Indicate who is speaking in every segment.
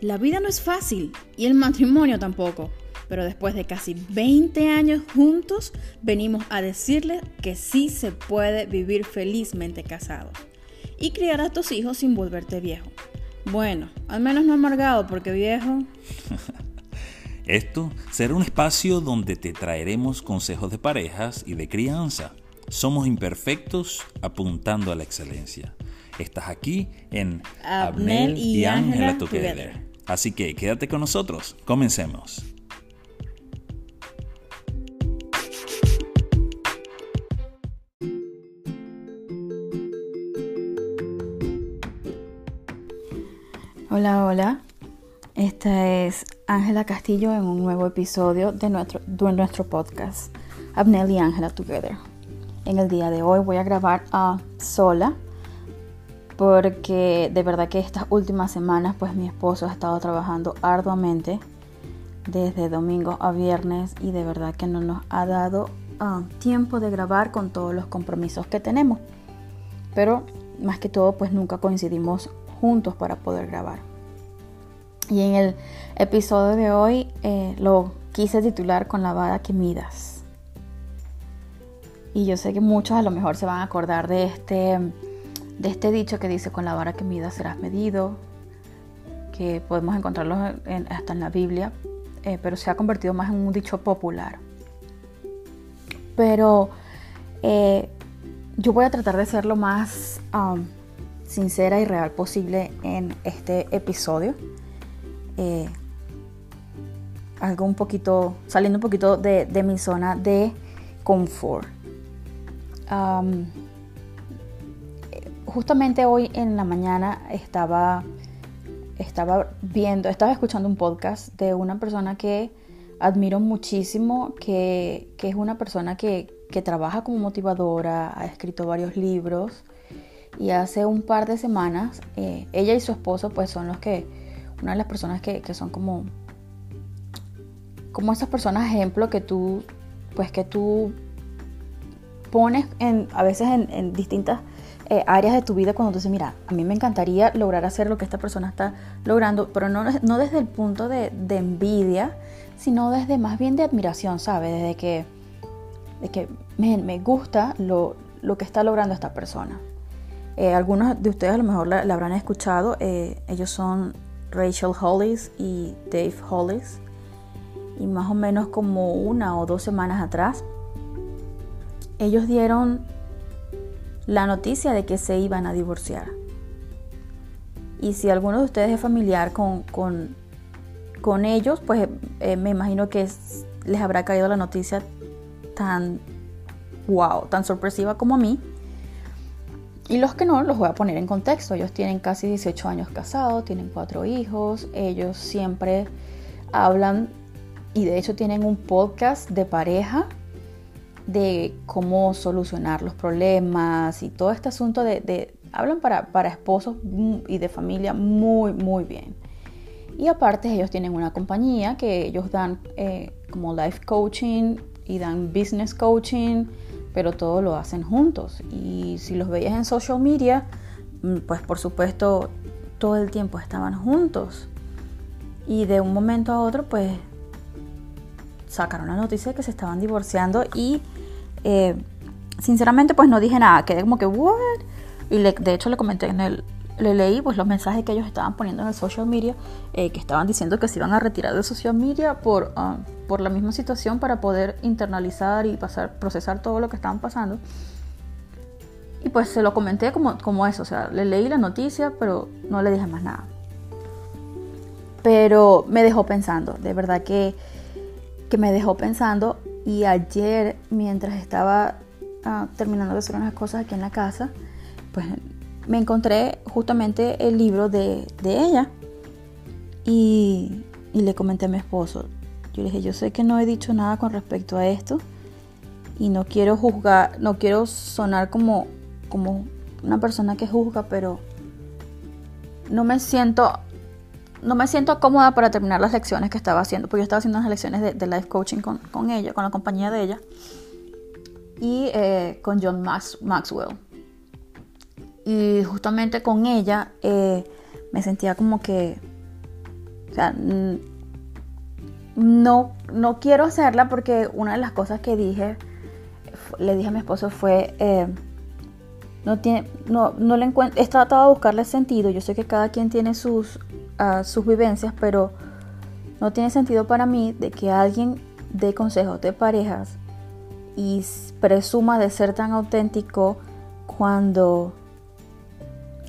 Speaker 1: La vida no es fácil y el matrimonio tampoco. Pero después de casi 20 años juntos, venimos a decirles que sí se puede vivir felizmente casado y criar a tus hijos sin volverte viejo. Bueno, al menos no amargado porque viejo.
Speaker 2: Esto será un espacio donde te traeremos consejos de parejas y de crianza. Somos imperfectos apuntando a la excelencia. Estás aquí en
Speaker 1: Abnel y Ángela Together.
Speaker 2: Así que quédate con nosotros. Comencemos.
Speaker 1: Hola, hola. Esta es Ángela Castillo en un nuevo episodio de nuestro, de nuestro podcast, Abnel y Ángela Together. En el día de hoy voy a grabar a sola porque de verdad que estas últimas semanas pues mi esposo ha estado trabajando arduamente desde domingo a viernes y de verdad que no nos ha dado ah, tiempo de grabar con todos los compromisos que tenemos. Pero más que todo pues nunca coincidimos juntos para poder grabar. Y en el episodio de hoy eh, lo quise titular con la vara que midas. Y yo sé que muchos a lo mejor se van a acordar de este, de este dicho que dice con la vara que midas serás medido, que podemos encontrarlo hasta en la Biblia, eh, pero se ha convertido más en un dicho popular. Pero eh, yo voy a tratar de ser lo más um, sincera y real posible en este episodio. Eh, algo un poquito, saliendo un poquito de, mi zona de confort. Justamente hoy en la mañana estaba, estaba viendo, estaba escuchando un podcast de una persona que admiro muchísimo, que, es una persona que, que trabaja como motivadora, ha escrito varios libros y hace un par de semanas eh, ella y su esposo pues son los que, una de las personas que, son como, como esas personas ejemplo que tú, pues que tú pones en, a veces en, distintas eh, áreas de tu vida cuando tú dices, mira, a mí me encantaría lograr hacer lo que esta persona está logrando, pero no, no desde el punto de, envidia, sino desde más bien de admiración, ¿sabes? Desde que, de que me, gusta lo, lo que está logrando esta persona. Eh, algunos de ustedes a lo mejor la, habrán escuchado. Eh, ellos son Rachel Hollis y Dave Hollis. Y más o menos como una o dos semanas atrás, ellos dieron la noticia de que se iban a divorciar. Y si alguno de ustedes es familiar con, con, ellos, pues eh, me imagino que les habrá caído la noticia tan wow, tan sorpresiva como a mí. Y los que no, los voy a poner en contexto. Ellos tienen casi 18 años casados, tienen cuatro hijos, ellos siempre hablan y de hecho tienen un podcast de pareja de cómo solucionar los problemas y todo este asunto de... hablan para, para esposos y de familia muy, muy bien. Y aparte ellos tienen una compañía que ellos dan eh, como life coaching y dan business coaching pero todo lo hacen juntos. Y si los veías en social media, mm, pues por supuesto todo el tiempo estaban juntos. Y de un momento a otro, pues sacaron la noticia de que se estaban divorciando y eh, sinceramente pues no dije nada, quedé como que, ¿what? Y de hecho le comenté en el, le leí pues los mensajes que ellos estaban poniendo en el social media, eh, que estaban diciendo que se iban a retirar de social media por, ah, por la misma situación para poder internalizar y pasar, procesar todo lo que estaban pasando. Y pues se lo comenté como, como eso, o sea, le leí la noticia, pero no le dije más nada. Pero me dejó pensando, de verdad que, que me dejó pensando. Y ayer, mientras estaba ah, terminando de hacer unas cosas aquí en la casa, pues me encontré justamente el libro de, ella y, le comenté a mi esposo. Yo le dije, yo sé que no he dicho nada con respecto a esto y no quiero juzgar, no quiero sonar como, como una persona que juzga, pero no me siento no me siento cómoda para terminar las lecciones que estaba haciendo, porque yo estaba haciendo unas lecciones de, life coaching con, ella, con la compañía de ella, y eh, con John Maxwell. Y justamente con ella eh, me sentía como que O sea, no, no quiero hacerla porque una de las cosas que dije, le dije a mi esposo fue, eh, no tiene, no, no le encuentro, he tratado de buscarle sentido, yo sé que cada quien tiene sus, sus vivencias, pero no tiene sentido para mí de que alguien dé consejos de parejas y presuma de ser tan auténtico cuando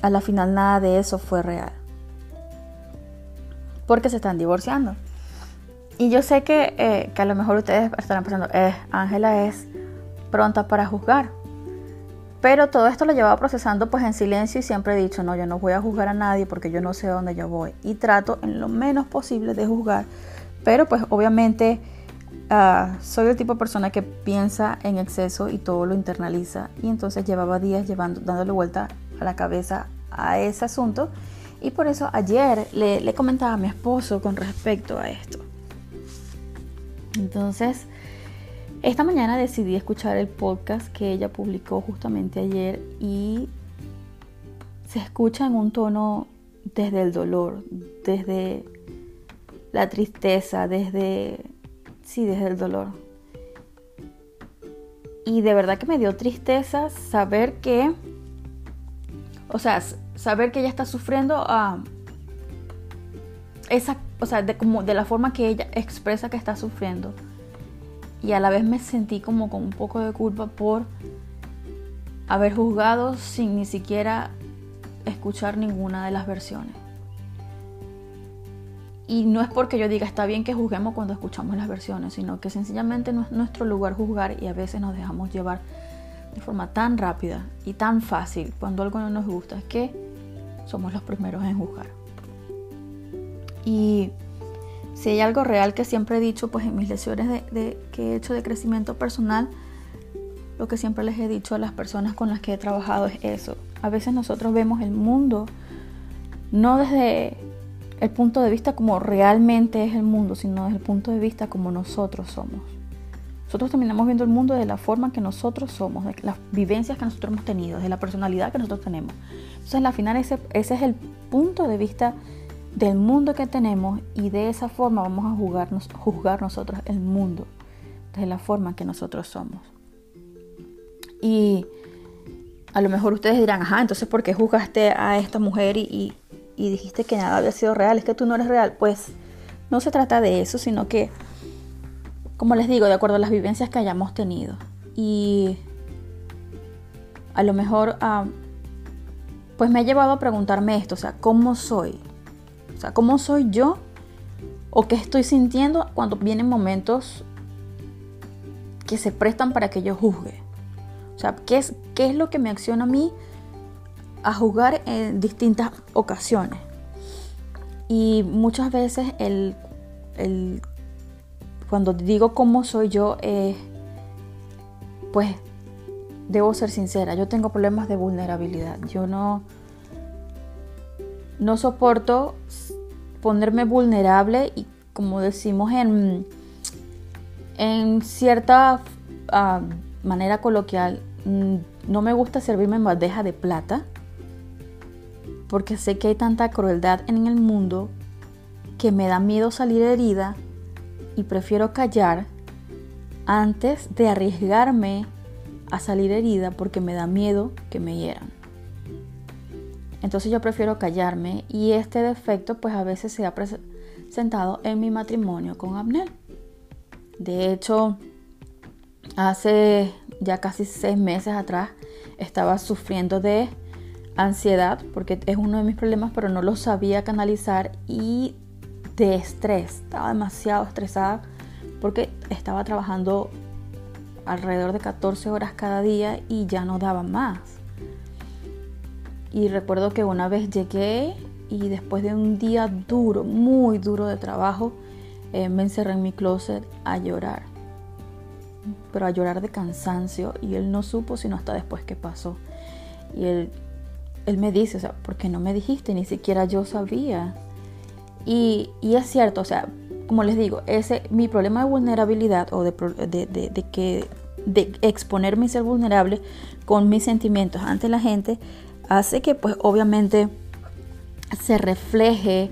Speaker 1: a la final nada de eso fue real. Porque se están divorciando. Y yo sé que, eh, que a lo mejor ustedes estarán pensando, eh, Ángela es pronta para juzgar. Pero todo esto lo llevaba procesando pues en silencio y siempre he dicho, no, yo no voy a juzgar a nadie porque yo no sé dónde yo voy. Y trato en lo menos posible de juzgar. Pero pues obviamente uh, soy el tipo de persona que piensa en exceso y todo lo internaliza. Y entonces llevaba días llevando, dándole vuelta a la cabeza a ese asunto. Y por eso ayer le comentaba a mi esposo con respecto a esto. Entonces, esta mañana decidí escuchar el podcast que ella publicó justamente ayer y se escucha en un tono desde el dolor, desde la tristeza, desde... Sí, desde el dolor. Y de verdad que me dio tristeza saber que... O sea, saber que ella está sufriendo a... esa, o sea, de, como, de la forma que ella expresa que está sufriendo y a la vez me sentí como con un poco de culpa por haber juzgado sin ni siquiera escuchar ninguna de las versiones. Y no es porque yo diga está bien que juzguemos cuando escuchamos las versiones, sino que sencillamente no es nuestro lugar juzgar y a veces nos dejamos llevar de forma tan rápida y tan fácil cuando algo no nos gusta que somos los primeros en juzgar. Y si hay algo real que siempre he dicho, pues en mis lecciones de, que he hecho de crecimiento personal, lo que siempre les he dicho a las personas con las que he trabajado es eso. A veces nosotros vemos el mundo no desde el punto de vista como realmente es el mundo, sino desde el punto de vista como nosotros somos. Nosotros terminamos viendo el mundo de la forma que nosotros somos, de las vivencias que nosotros hemos tenido, de la personalidad que nosotros tenemos. Entonces, al final, ese, ese es el punto de vista del mundo que tenemos y de esa forma vamos a juzgarnos, juzgar nosotros el mundo, de la forma que nosotros somos. Y a lo mejor ustedes dirán, ajá, entonces ¿por qué juzgaste a esta mujer y, y dijiste que nada había sido real? Es que tú no eres real. Pues no se trata de eso, sino que, como les digo, de acuerdo a las vivencias que hayamos tenido. Y a lo mejor, ah, pues me ha llevado a preguntarme esto, o sea, ¿cómo soy? Sea, ¿cómo soy yo? ¿O qué estoy sintiendo cuando vienen momentos que se prestan para que yo juzgue? O sea, ¿qué es, qué es lo que me acciona a mí a juzgar en distintas ocasiones? Y muchas veces el, cuando digo cómo soy yo, pues debo ser sincera, yo tengo problemas de vulnerabilidad. Yo no, no soporto ponerme vulnerable y como decimos en, en cierta ah, manera coloquial, mm, no me gusta servirme en bandeja de plata porque sé que hay tanta crueldad en el mundo que me da miedo salir herida y prefiero callar antes de arriesgarme a salir herida porque me da miedo que me hieran. Entonces yo prefiero callarme y este defecto pues a veces se ha presentado en mi matrimonio con Abner. De hecho, hace ya casi seis meses atrás estaba sufriendo de ansiedad porque es uno de mis problemas pero no lo sabía canalizar y de estrés. Estaba demasiado estresada porque estaba trabajando alrededor de 14 horas cada día y ya no daba más. Y recuerdo que una vez llegué y después de un día duro, muy duro de trabajo, eh, me encerré en mi closet a llorar. Pero a llorar de cansancio y él no supo sino hasta después que pasó. Y él, él me dice, o sea, ¿por qué no me dijiste? Ni siquiera yo sabía. Y, y es cierto, o sea, como les digo, ese, mi problema de vulnerabilidad o de, de, de, de que de exponerme y ser vulnerable con mis sentimientos ante la gente hace que pues obviamente se refleje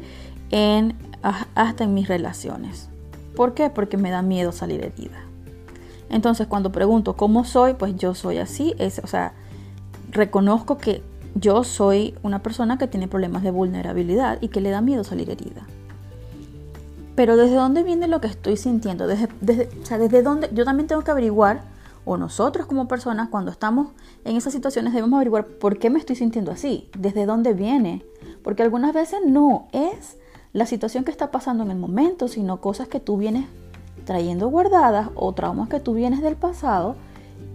Speaker 1: en hasta en mis relaciones. ¿Por qué? Porque me da miedo salir herida. Entonces, cuando pregunto cómo soy, pues yo soy así. Es, o sea, reconozco que yo soy una persona que tiene problemas de vulnerabilidad y que le da miedo salir herida. Pero ¿desde dónde viene lo que estoy sintiendo? Desde, o sea, desde dónde yo también tengo que averiguar, o nosotros como personas, cuando estamos en esas situaciones, debemos averiguar por qué me estoy sintiendo así, desde dónde viene. Porque algunas veces no es la situación que está pasando en el momento, sino cosas que tú vienes trayendo guardadas o traumas que tú vienes del pasado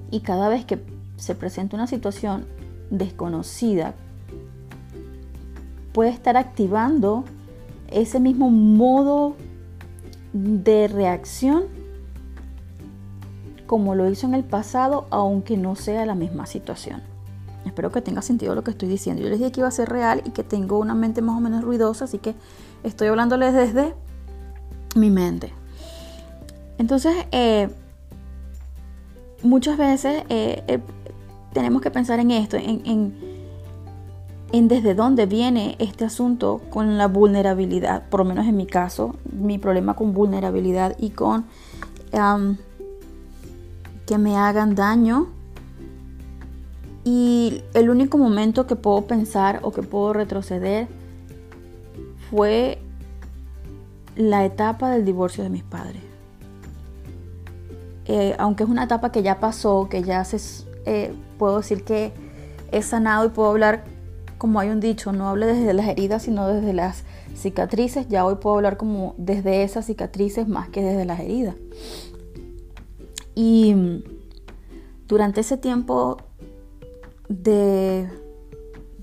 Speaker 1: y cada vez que se presenta una situación desconocida puede estar activando ese mismo modo de reacción como lo hizo en el pasado, aunque no sea la misma situación. Espero que tenga sentido lo que estoy diciendo. Yo les dije que iba a ser real y que tengo una mente más o menos ruidosa, así que estoy hablándoles desde mi mente. Entonces, eh, muchas veces eh, eh, tenemos que pensar en esto, en, desde dónde viene este asunto con la vulnerabilidad, por lo menos en mi caso, mi problema con vulnerabilidad y con que me hagan daño. Y el único momento que puedo pensar o que puedo retroceder fue la etapa del divorcio de mis padres. Eh, aunque es una etapa que ya pasó, que ya se, eh, puedo decir que he sanado y puedo hablar, como hay un dicho, no hable desde las heridas, sino desde las cicatrices. Ya hoy puedo hablar como desde esas cicatrices más que desde las heridas. Y durante ese tiempo de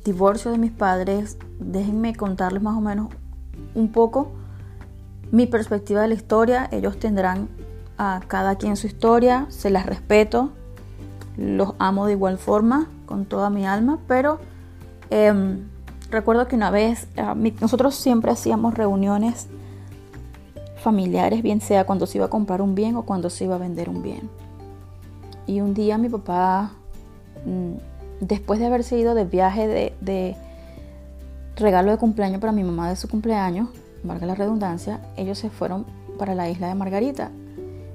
Speaker 1: divorcio de mis padres, déjenme contarles más o menos un poco mi perspectiva de la historia. Ellos tendrán a cada quien su historia, se las respeto, los amo de igual forma, con toda mi alma, pero em, recuerdo que una vez nosotros siempre hacíamos reuniones familiares, bien sea cuando se iba a comprar un bien o cuando se iba a vender un bien. Y un día mi papá, mm, después de haberse ido de viaje de, regalo de cumpleaños para mi mamá de su cumpleaños, valga la redundancia, ellos se fueron para la isla de Margarita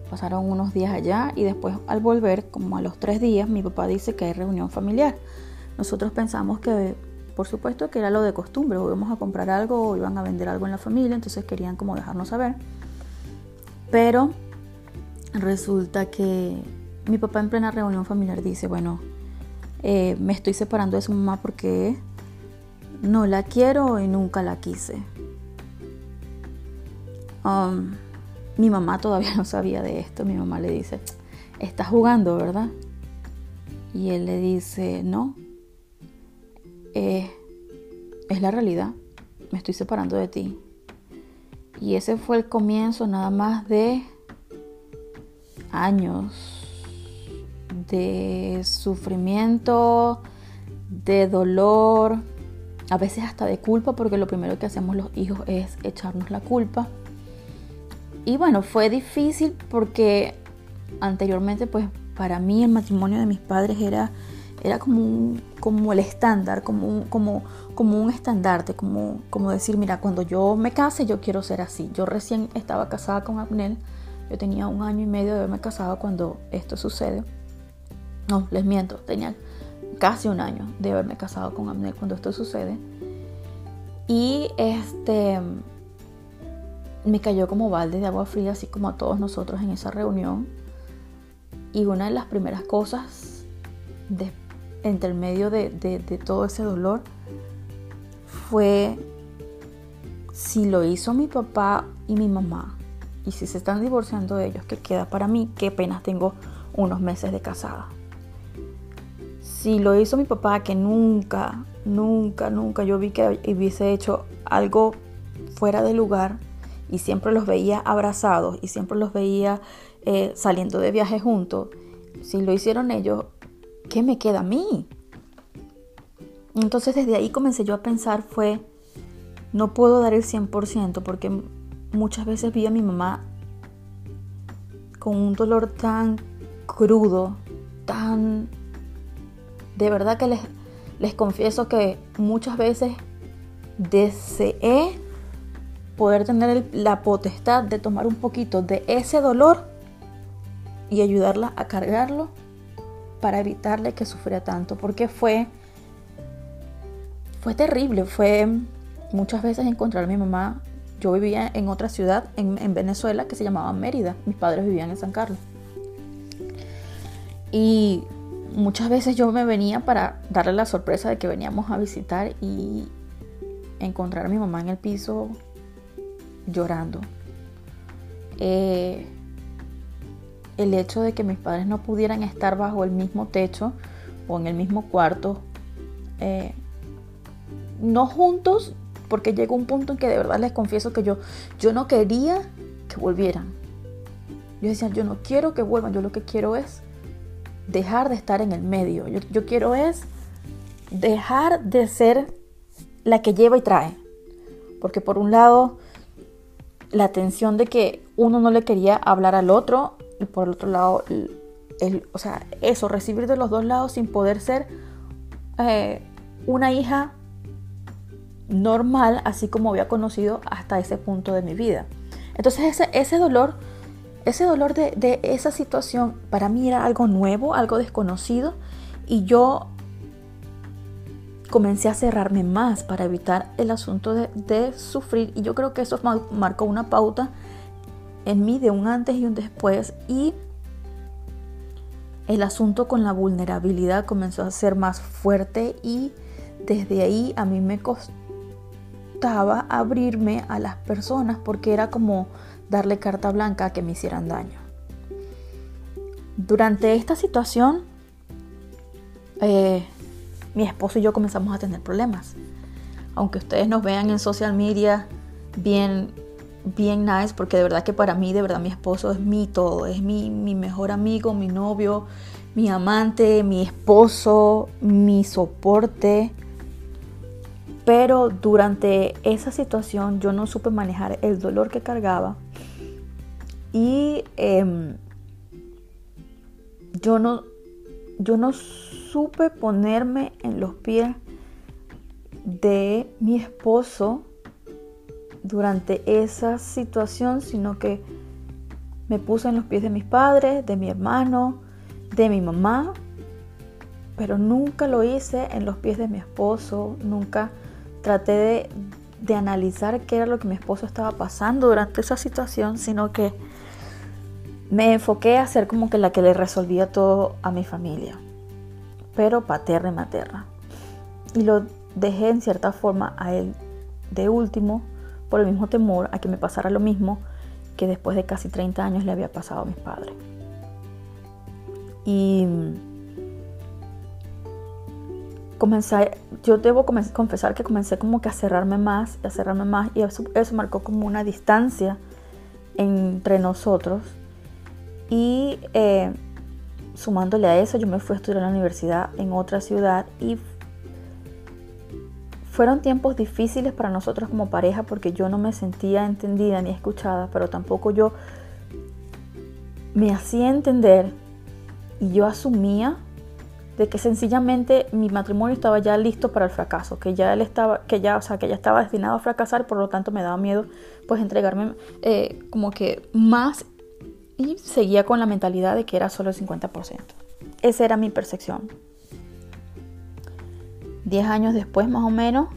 Speaker 1: Pasaron unos días allá y después al volver, como a los tres días, mi papá dice que hay reunión familiar. Nosotros pensamos que, por supuesto, que era lo de costumbre, o íbamos a comprar algo o iban a vender algo en la familia, entonces querían como dejarnos saber. Pero resulta que mi papá en plena reunión familiar dice, bueno, eh, me estoy separando de su mamá porque no la quiero y nunca la quise. Um, mi mamá todavía no sabía de esto. Mi mamá le dice, estás jugando, ¿verdad? Y él le dice, no, eh, es la realidad, me estoy separando de ti. Y ese fue el comienzo nada más de años de sufrimiento, de dolor, a veces hasta de culpa, porque lo primero que hacemos los hijos es echarnos la culpa. Y bueno, fue difícil porque anteriormente pues para mí el matrimonio de mis padres era, era como, un, como el estándar, como un, como, como un estandarte, como, como decir, mira, cuando yo me case yo quiero ser así. Yo recién estaba casada con Abnel, yo tenía un año y medio de haberme casado cuando esto sucede. No, les miento, tenía casi un año de haberme casado con Abnel cuando esto sucede. Y este me cayó como balde de agua fría, así como a todos nosotros en esa reunión. Y una de las primeras cosas entre el medio de, todo ese dolor fue si lo hizo mi papá y mi mamá y si se están divorciando de ellos, ¿qué queda para mí? Que apenas tengo unos meses de casada. Si lo hizo mi papá, que nunca, nunca, nunca yo vi que hubiese hecho algo fuera de lugar, y siempre los veía abrazados y siempre los veía eh, saliendo de viaje juntos, si lo hicieron ellos, ¿qué me queda a mí? Entonces desde ahí comencé yo a pensar fue, no puedo dar el 100% porque muchas veces vi a mi mamá con un dolor tan crudo, tan... De verdad que les, les confieso que muchas veces deseé poder tener la potestad de tomar un poquito de ese dolor y ayudarla a cargarlo para evitarle que sufriera tanto, porque fue fue terrible, fue muchas veces encontrar a mi mamá. Yo vivía en otra ciudad en, en Venezuela que se llamaba Mérida, mis padres vivían en San Carlos. Y muchas veces yo me venía para darle la sorpresa de que veníamos a visitar y encontrar a mi mamá en el piso llorando. Eh, el hecho de que mis padres no pudieran estar bajo el mismo techo o en el mismo cuarto, eh, no juntos, porque llegó un punto en que de verdad les confieso que yo, yo no quería que volvieran. Yo decía, yo no quiero que vuelvan, yo lo que quiero es dejar de estar en el medio. Yo, yo quiero es dejar de ser la que lleva y trae. Porque por un lado, la tensión de que uno no le quería hablar al otro y por el otro lado, o sea, eso, recibir de los dos lados sin poder ser eh, una hija normal, así como había conocido hasta ese punto de mi vida. Entonces ese, dolor, ese dolor de, esa situación para mí era algo nuevo, algo desconocido y yo comencé a cerrarme más para evitar el asunto de, sufrir y yo creo que eso marcó una pauta en mí de un antes y un después y el asunto con la vulnerabilidad comenzó a ser más fuerte y desde ahí a mí me costaba abrirme a las personas porque era como darle carta blanca a que me hicieran daño. Durante esta situación, eh, mi esposo y yo comenzamos a tener problemas. Aunque ustedes nos vean en social media bien bien nice porque de verdad que para mí, de verdad mi esposo es mi todo, es mi, mi mejor amigo, mi novio, mi amante, mi esposo, mi soporte. Pero durante esa situación yo no supe manejar el dolor que cargaba y em, yo, no, yo no supe ponerme en los pies de mi esposo durante esa situación, sino que me puse en los pies de mis padres, de mi hermano, de mi mamá, pero nunca lo hice en los pies de mi esposo, nunca traté de, de analizar qué era lo que mi esposo estaba pasando durante esa situación, sino que me enfoqué a ser como que la que le resolvía todo a mi familia, pero paterna y materna. Y lo dejé en cierta forma a él de último por el mismo temor a que me pasara lo mismo que después de casi 30 años le había pasado a mis padres. Y comencé, yo debo confesar que comencé como que a cerrarme más, a cerrarme más, y eso, marcó como una distancia entre nosotros. Y eh, sumándole a eso, yo me fui a estudiar en la universidad en otra ciudad y fueron tiempos difíciles para nosotros como pareja porque yo no me sentía entendida ni escuchada, pero tampoco yo me hacía entender y yo asumía de que sencillamente mi matrimonio estaba ya listo para el fracaso, que ya él estaba, que ya, o sea, que ya estaba destinado a fracasar, por lo tanto me daba miedo pues entregarme eh, como que más y seguía con la mentalidad de que era solo el 50%. Esa era mi percepción. Diez años después más o menos,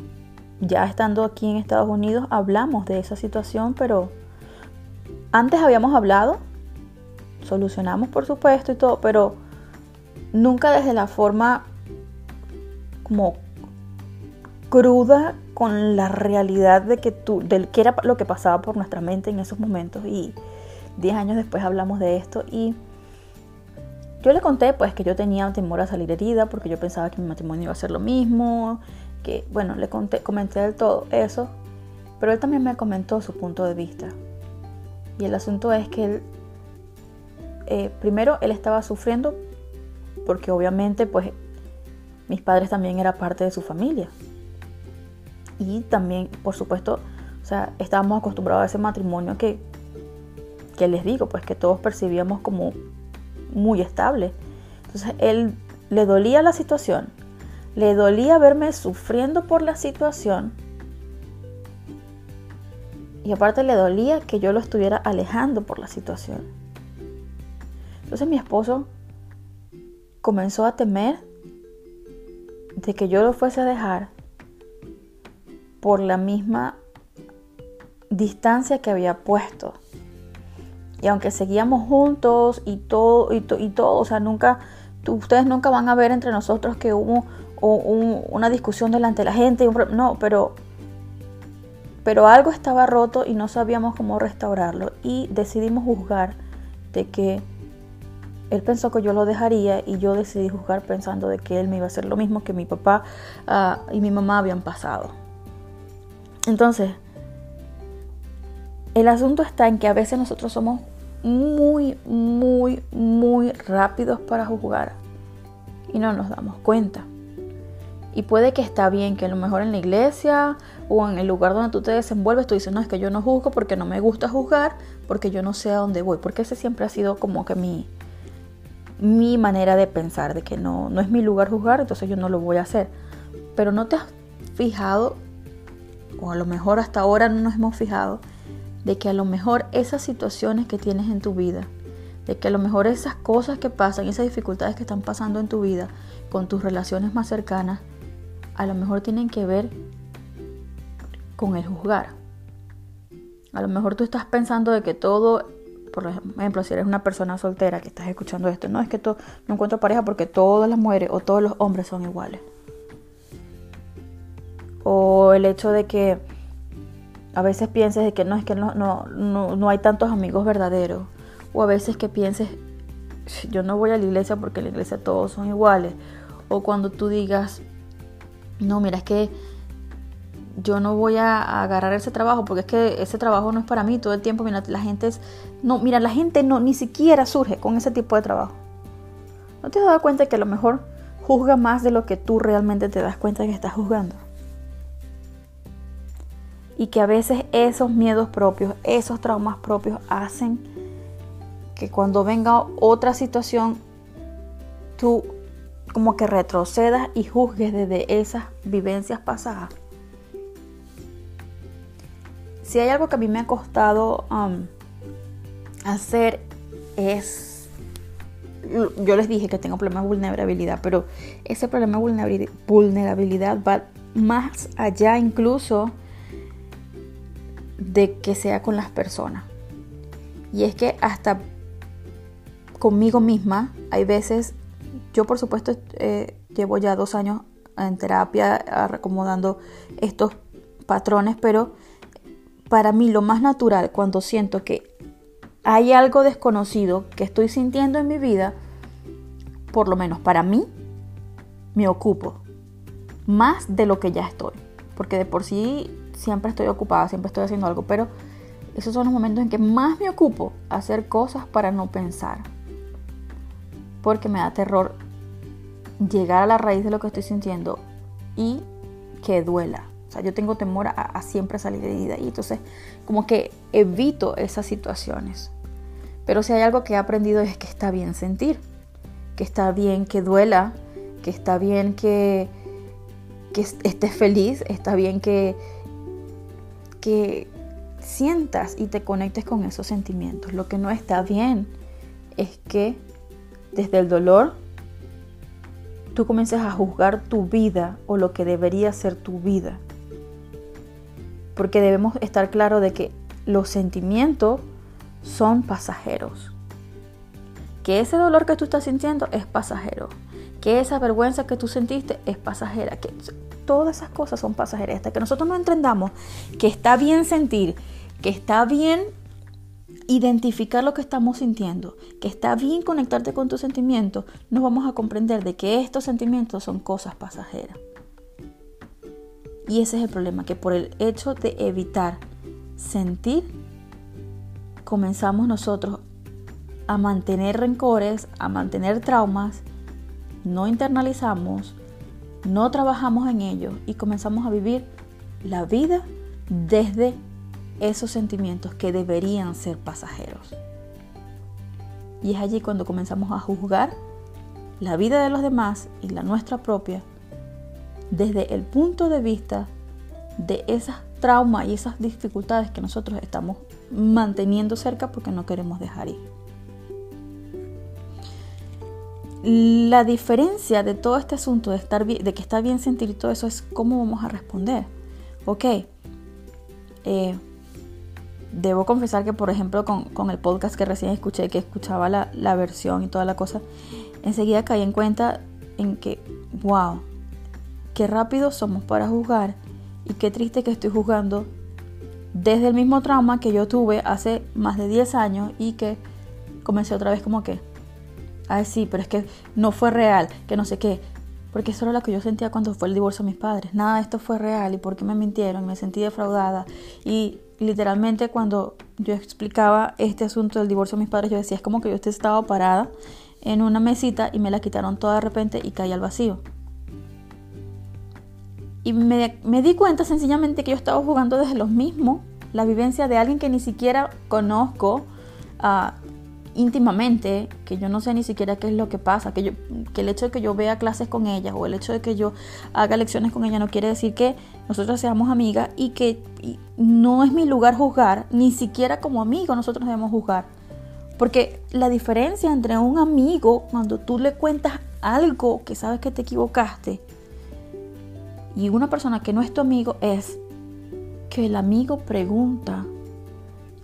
Speaker 1: ya estando aquí en Estados Unidos, hablamos de esa situación, pero antes habíamos hablado, solucionamos por supuesto y todo, pero nunca desde la forma como cruda con la realidad de que tú, del que era lo que pasaba por nuestra mente en esos momentos. Y diez años después hablamos de esto y yo le conté pues que yo tenía temor a salir herida porque yo pensaba que mi matrimonio iba a ser lo mismo, que bueno, le conté, comenté del todo eso, pero él también me comentó su punto de vista. Y el asunto es que él, eh, primero él estaba sufriendo porque obviamente pues mis padres también era parte de su familia. Y también, por supuesto, o sea, estábamos acostumbrados a ese matrimonio que, que les digo, pues que todos percibíamos como muy estable. Entonces él le dolía la situación, le dolía verme sufriendo por la situación. Y aparte le dolía que yo lo estuviera alejando por la situación. Entonces mi esposo comenzó a temer de que yo lo fuese a dejar por la misma distancia que había puesto. Y aunque seguíamos juntos y todo, y, todo, o sea, nunca, ustedes nunca van a ver entre nosotros que hubo una discusión delante de la gente. no, pero, pero algo estaba roto y no sabíamos cómo restaurarlo. Y decidimos juzgar de que él pensó que yo lo dejaría y yo decidí juzgar pensando de que él me iba a hacer lo mismo que mi papá ah, y mi mamá habían pasado. Entonces, el asunto está en que a veces nosotros somos muy, muy, muy rápidos para juzgar y no nos damos cuenta. Y puede que está bien que a lo mejor en la iglesia o en el lugar donde tú te desenvuelves, tú dices, no, es que yo no juzgo porque no me gusta juzgar, porque yo no sé a dónde voy, porque ese siempre ha sido como que mi, mi manera de pensar, de que no, no es mi lugar juzgar, entonces yo no lo voy a hacer. Pero no te has fijado, o a lo mejor hasta ahora no nos hemos fijado, de que a lo mejor esas situaciones que tienes en tu vida, de que a lo mejor esas cosas que pasan, esas dificultades que están pasando en tu vida con tus relaciones más cercanas, a lo mejor tienen que ver con el juzgar. A lo mejor tú estás pensando de que todo por ejemplo, si eres una persona soltera que estás escuchando esto, no es que no encuentro pareja porque todas las mujeres o todos los hombres son iguales. O el hecho de que a veces pienses de que no es que no, no, no, hay tantos amigos verdaderos. O a veces que pienses, yo no voy a la iglesia porque en la iglesia todos son iguales. O cuando tú digas, no, mira, es que yo no voy a agarrar ese trabajo porque es que ese trabajo no es para mí todo el tiempo. Mira, la gente es, no, mira, la gente no ni siquiera surge con ese tipo de trabajo. ¿No te has dado cuenta que a lo mejor juzga más de lo que tú realmente te das cuenta que estás juzgando? Y que a veces esos miedos propios, esos traumas propios hacen que cuando venga otra situación, tú como que retrocedas y juzgues desde esas vivencias pasadas. Si hay algo que a mí me ha costado um, hacer es, yo les dije que tengo problema de vulnerabilidad, pero ese problema de vulnerabilidad va más allá incluso de que sea con las personas. Y es que hasta conmigo misma, hay veces, yo por supuesto eh, llevo ya dos años en terapia acomodando estos patrones, pero para mí lo más natural cuando siento que hay algo desconocido que estoy sintiendo en mi vida, por lo menos para mí, me ocupo más de lo que ya estoy. Porque de por sí siempre estoy ocupada, siempre estoy haciendo algo, pero esos son los momentos en que más me ocupo hacer cosas para no pensar. Porque me da terror llegar a la raíz de lo que estoy sintiendo y que duela. O sea, yo tengo temor a, siempre salir de ahí. Entonces, como que evito esas situaciones. Pero si hay algo que he aprendido es que está bien sentir, que está bien que duela, que está bien que, que estés feliz, está bien que, que sientas y te conectes con esos sentimientos. Lo que no está bien es que desde el dolor tú comiences a juzgar tu vida o lo que debería ser tu vida porque debemos estar claros de que los sentimientos son pasajeros. Que ese dolor que tú estás sintiendo es pasajero. Que esa vergüenza que tú sentiste es pasajera. Que todas esas cosas son pasajeras. Hasta que nosotros no entendamos que está bien sentir, que está bien identificar lo que estamos sintiendo, que está bien conectarte con tus sentimientos, nos vamos a comprender de que estos sentimientos son cosas pasajeras. Y ese es el problema, que por el hecho de evitar sentir, comenzamos nosotros a mantener rencores, a mantener traumas, no internalizamos, no trabajamos en ello y comenzamos a vivir la vida desde esos sentimientos que deberían ser pasajeros. Y es allí cuando comenzamos a juzgar la vida de los demás y la nuestra propia desde el punto de vista de esas trauma y esas dificultades que nosotros estamos manteniendo cerca porque no queremos dejar ir. La diferencia de todo este asunto de, estar de que está bien sentir todo eso es cómo vamos a responder. Ok, eh, debo confesar que, por ejemplo, con, el podcast que recién escuché, que escuchaba la, la versión y toda la cosa, enseguida caí en cuenta en que, wow, qué rápido somos para juzgar y qué triste que estoy juzgando desde el mismo trauma que yo tuve hace más de 10 años y que comencé otra vez como que, ay sí, pero es que no fue real, que no sé qué, porque eso era lo que yo sentía cuando fue el divorcio de mis padres. Nada de esto fue real y porque me mintieron, me sentí defraudada. Y literalmente cuando yo explicaba este asunto del divorcio de mis padres, yo decía, es como que yo estaba parada en una mesita y me la quitaron toda de repente y caí al vacío. Y me, di cuenta sencillamente que yo estaba jugando desde los mismos, la vivencia de alguien que ni siquiera conozco íntimamente, que yo no sé ni siquiera qué es lo que pasa, que, el hecho de que yo vea clases con ella o el hecho de que yo haga lecciones con ella no quiere decir que nosotros seamos amigas y que no es mi lugar juzgar, ni siquiera como amigo nosotros debemos juzgar. Porque la diferencia entre un amigo, cuando tú le cuentas algo que sabes que te equivocaste, y una persona que no es tu amigo es que el amigo pregunta,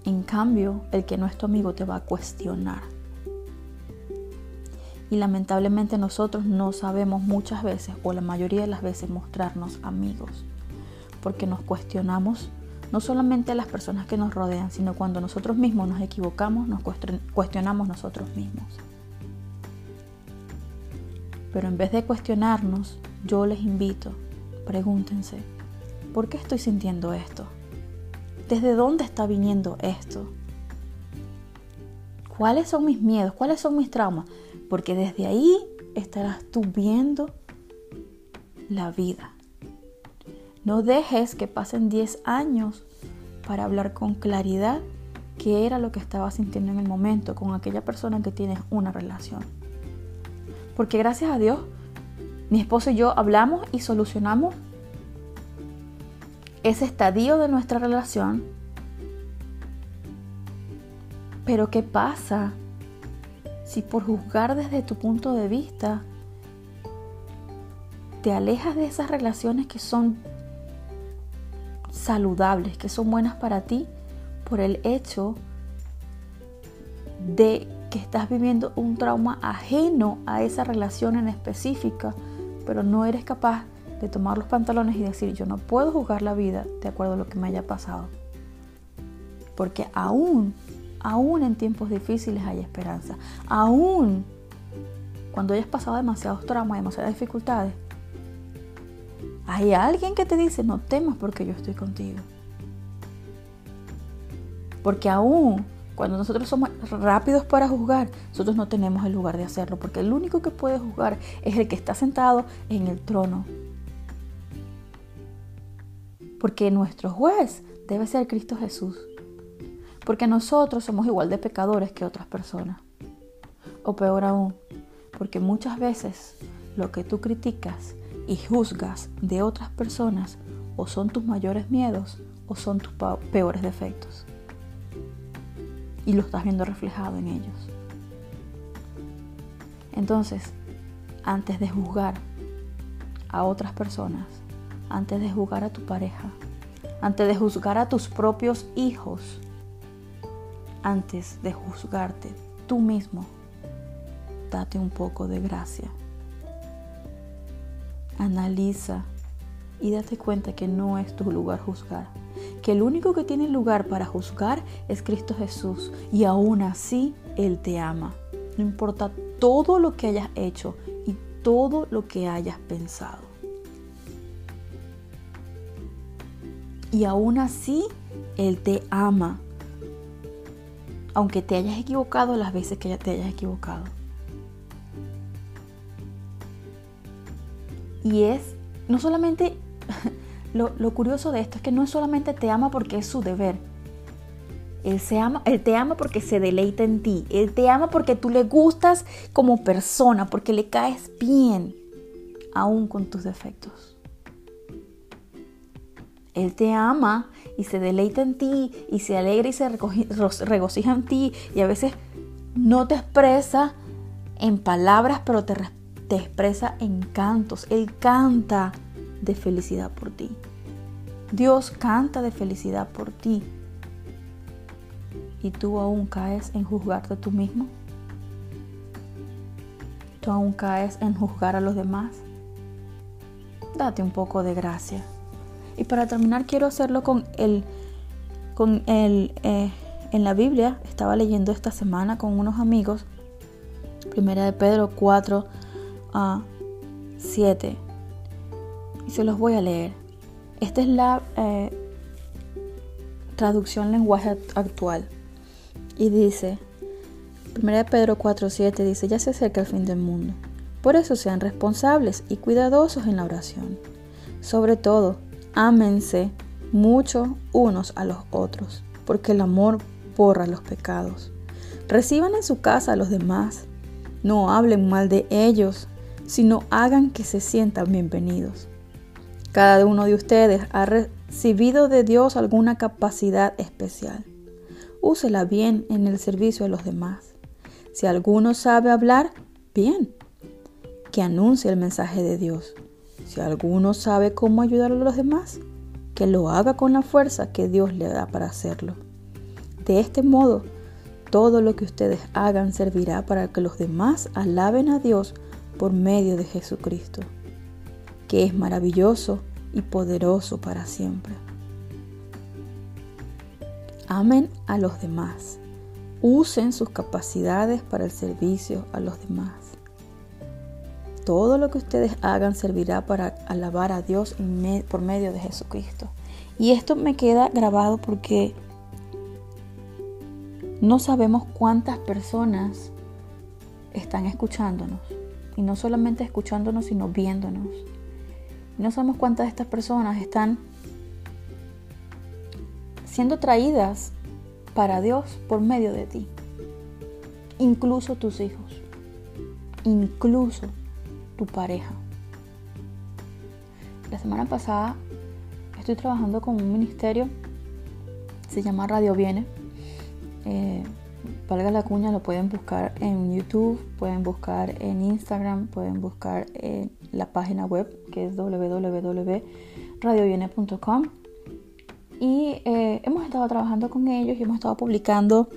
Speaker 1: en cambio el que no es tu amigo te va a cuestionar. Y lamentablemente nosotros no sabemos muchas veces o la mayoría de las veces mostrarnos amigos, porque nos cuestionamos no solamente a las personas que nos rodean, sino cuando nosotros mismos nos equivocamos, nos cuestionamos nosotros mismos. Pero en vez de cuestionarnos, yo les invito Pregúntense, ¿por qué estoy sintiendo esto? ¿Desde dónde está viniendo esto? ¿Cuáles son mis miedos? ¿Cuáles son mis traumas? Porque desde ahí estarás tú viendo la vida. No dejes que pasen 10 años para hablar con claridad qué era lo que estaba sintiendo en el momento con aquella persona que tienes una relación. Porque gracias a Dios mi esposo y yo hablamos y solucionamos ese estadio de nuestra relación. Pero ¿qué pasa si por juzgar desde tu punto de vista te alejas de esas relaciones que son saludables, que son buenas para ti, por el hecho de que estás viviendo un trauma ajeno a esa relación en específica pero no eres capaz de tomar los pantalones y decir, yo no puedo juzgar la vida de acuerdo a lo que me haya pasado. Porque aún, aún en tiempos difíciles hay esperanza. Aún cuando hayas pasado demasiados traumas, demasiadas dificultades, hay alguien que te dice, no temas porque yo estoy contigo. Porque aún cuando nosotros somos rápidos para juzgar, nosotros no tenemos el lugar de hacerlo, porque el único que puede juzgar es el que está sentado en el trono. Porque nuestro juez debe ser Cristo Jesús. Porque nosotros somos igual de pecadores que otras personas. O peor aún, porque muchas veces lo que tú criticas y juzgas de otras personas o son tus mayores miedos o son tus peores defectos y lo estás viendo reflejado en ellos. Entonces, antes de juzgar a otras personas, antes de juzgar a tu pareja, antes de juzgar a tus propios hijos, antes de juzgarte tú mismo, date un poco de gracia. Analiza y date cuenta que no es tu lugar juzgar que el único que tiene lugar para juzgar es Cristo Jesús y aún así Él te ama. No importa todo lo que hayas hecho y todo lo que hayas pensado. Y aún así Él te ama. Aunque te hayas equivocado las veces que te hayas equivocado. Y es no solamente lo, curioso de esto es que no solamente te ama porque es su deber. Él, se ama, él te ama porque se deleita en ti. Él te ama porque tú le gustas como persona, porque le caes bien, aún con tus defectos. Él te ama y se deleita en ti y se alegra y se regocija en ti y a veces no te expresa en palabras, pero te, expresa en cantos. Él canta de felicidad por ti. Dios canta de felicidad por ti. ¿Y tú aún caes en juzgarte tú mismo? ¿Tú aún caes en juzgar a los demás? Date un poco de gracia. Y para terminar quiero hacerlo con el, con el, eh, en la Biblia. Estaba leyendo esta semana con unos amigos. Primera de Pedro 4 a 7. Y se los voy a leer. Esta es la eh, traducción lenguaje actual. Y dice, 1 Pedro 4.7 dice, ya se acerca el fin del mundo. Por eso sean responsables y cuidadosos en la oración. Sobre todo, ámense mucho unos a los otros, porque el amor borra los pecados. Reciban en su casa a los demás. No hablen mal de ellos, sino hagan que se sientan bienvenidos. Cada uno de ustedes ha recibido de Dios alguna capacidad especial. Úsela bien en el servicio a los demás. Si alguno sabe hablar, bien, que anuncie el mensaje de Dios. Si alguno sabe cómo ayudar a los demás, que lo haga con la fuerza que Dios le da para hacerlo. De este modo, todo lo que ustedes hagan servirá para que los demás alaben a Dios por medio de Jesucristo que es maravilloso y poderoso para siempre. Amen a los demás. Usen sus capacidades para el servicio a los demás. Todo lo que ustedes hagan servirá para alabar a Dios por medio de Jesucristo. Y esto me queda grabado porque no sabemos cuántas personas están escuchándonos. Y no solamente escuchándonos, sino viéndonos. No sabemos cuántas de estas personas están siendo traídas para Dios por medio de ti. Incluso tus hijos. Incluso tu pareja. La semana pasada estoy trabajando con un ministerio, se llama Radio Viene. Eh, valga la cuña, lo pueden buscar en YouTube, pueden buscar en Instagram, pueden buscar en la página web que es www.radioviene.com y eh, hemos estado trabajando con ellos y hemos estado publicando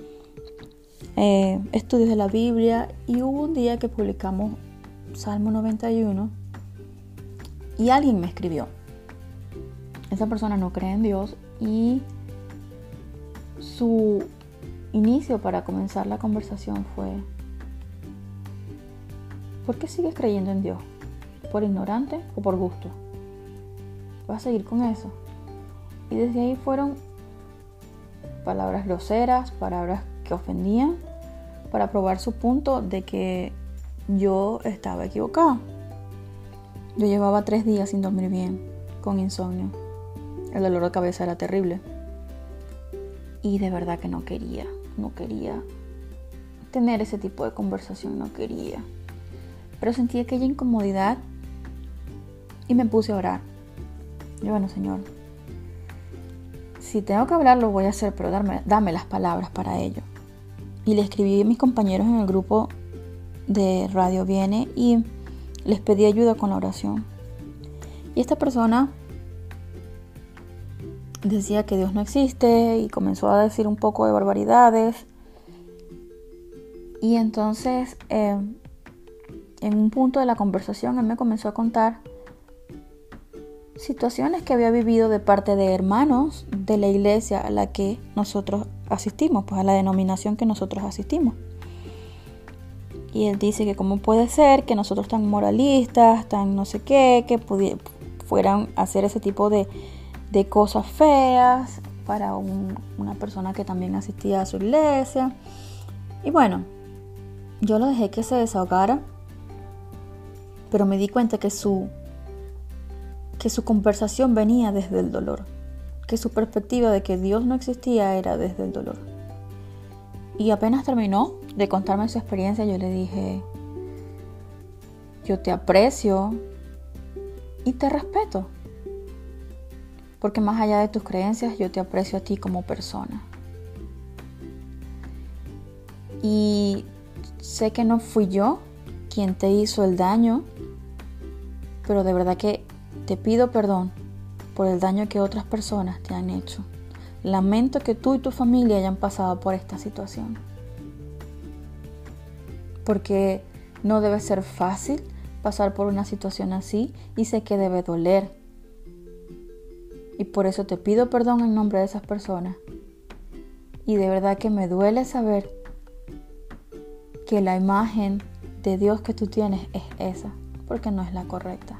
Speaker 1: eh, estudios de la Biblia y hubo un día que publicamos Salmo 91 y alguien me escribió. Esa persona no cree en Dios y su inicio para comenzar la conversación fue, ¿por qué sigues creyendo en Dios? ¿Por ignorante o por gusto? ¿Vas a seguir con eso? Y desde ahí fueron palabras groseras, palabras que ofendían, para probar su punto de que yo estaba equivocada. Yo llevaba tres días sin dormir bien, con insomnio. El dolor de cabeza era terrible. Y de verdad que no quería no quería tener ese tipo de conversación, no quería. Pero sentí aquella incomodidad y me puse a orar. Yo, bueno, Señor, si tengo que hablar, lo voy a hacer, pero dame, dame las palabras para ello. Y le escribí a mis compañeros en el grupo de Radio Viene y les pedí ayuda con la oración. Y esta persona decía que Dios no existe y comenzó a decir un poco de barbaridades. Y entonces, eh, en un punto de la conversación, él me comenzó a contar situaciones que había vivido de parte de hermanos de la iglesia a la que nosotros asistimos, pues a la denominación que nosotros asistimos. Y él dice que cómo puede ser que nosotros tan moralistas, tan no sé qué, que fueran a hacer ese tipo de, cosas feas para una persona que también asistía a su iglesia. Y bueno, yo lo dejé que se desahogara, pero me di cuenta que su, que su conversación venía desde el dolor, que su perspectiva de que Dios no existía era desde el dolor. Y apenas terminó de contarme su experiencia, yo le dije, yo te aprecio y te respeto. porque más allá de tus creencias, yo te aprecio a ti como persona. Y sé que no fui yo quien te hizo el daño, pero de verdad que te pido perdón por el daño que otras personas te han hecho. Lamento que tú y tu familia hayan pasado por esta situación. Porque no debe ser fácil pasar por una situación así y sé que debe doler. Y por eso te pido perdón en nombre de esas personas. Y de verdad que me duele saber que la imagen de Dios que tú tienes es esa, porque no es la correcta.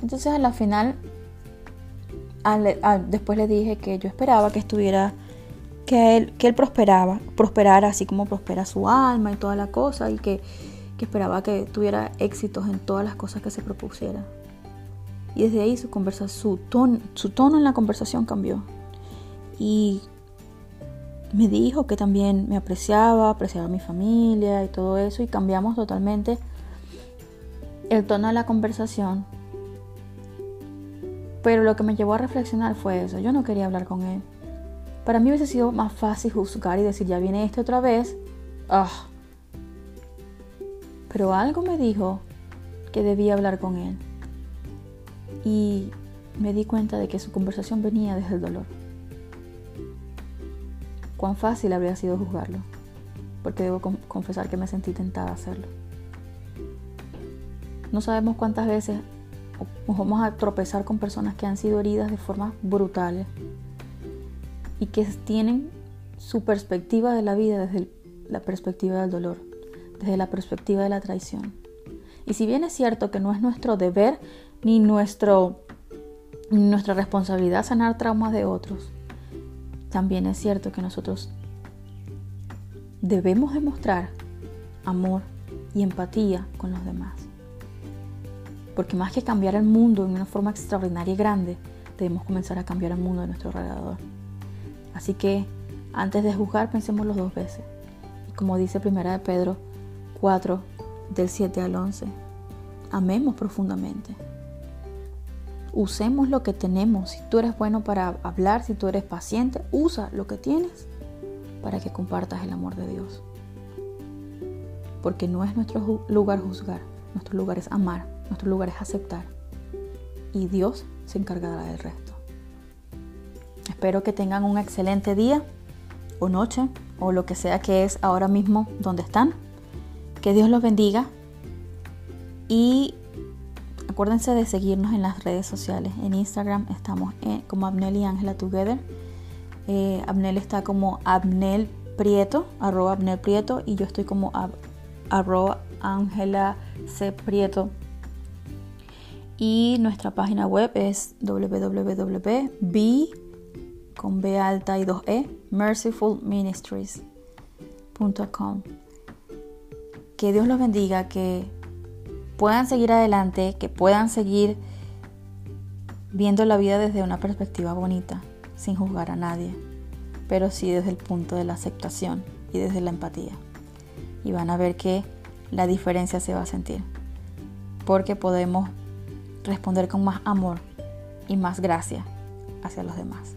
Speaker 1: Entonces a la final, después le dije que yo esperaba que estuviera, que él, que prosperaba, prosperara así como prospera su alma y toda la cosa, y que, esperaba que tuviera éxitos en todas las cosas que se propusiera. Y desde ahí su, conversa, su, tono, su tono en la conversación cambió. Y me dijo que también me apreciaba, apreciaba a mi familia y todo eso. Y cambiamos totalmente el tono de la conversación. Pero lo que me llevó a reflexionar fue eso. Yo no quería hablar con él. Para mí hubiese sido más fácil juzgar y decir, ya viene este otra vez. Ah. Pero algo me dijo que debía hablar con él y me di cuenta de que su conversación venía desde el dolor. Cuán fácil habría sido juzgarlo, porque debo confesar que me sentí tentada a hacerlo. No sabemos cuántas veces nos vamos a tropezar con personas que han sido heridas de formas brutales y que tienen su perspectiva de la vida desde la perspectiva del dolor, desde la perspectiva de la traición. Y si bien es cierto que no es nuestro deber ni nuestro, nuestra responsabilidad sanar traumas de otros. También es cierto que nosotros debemos demostrar amor y empatía con los demás. Porque más que cambiar el mundo en una forma extraordinaria y grande, debemos comenzar a cambiar el mundo de nuestro alrededor. Así que antes de juzgar, pensémoslo dos veces. Como dice Primera de Pedro 4, del 7 al 11, amemos profundamente usemos lo que tenemos. Si tú eres bueno para hablar, si tú eres paciente, usa lo que tienes para que compartas el amor de Dios. Porque no es nuestro lugar juzgar, nuestro lugar es amar, nuestro lugar es aceptar. Y Dios se encargará del resto. Espero que tengan un excelente día o noche o lo que sea que es ahora mismo donde están. Que Dios los bendiga. Y Acuérdense de seguirnos en las redes sociales. En Instagram estamos como Abnel y Ángela Together. Eh, Abnel está como Abnel Prieto, arroba Abnel Prieto, y yo estoy como arroba Ángela C. Prieto. Y nuestra página web es www.b con B alta y 2E mercifulministries.com. Que Dios los bendiga, que puedan seguir adelante, que puedan seguir viendo la vida desde una perspectiva bonita, sin juzgar a nadie, pero sí desde el punto de la aceptación y desde la empatía. Y van a ver que la diferencia se va a sentir, porque podemos responder con más amor y más gracia hacia los demás.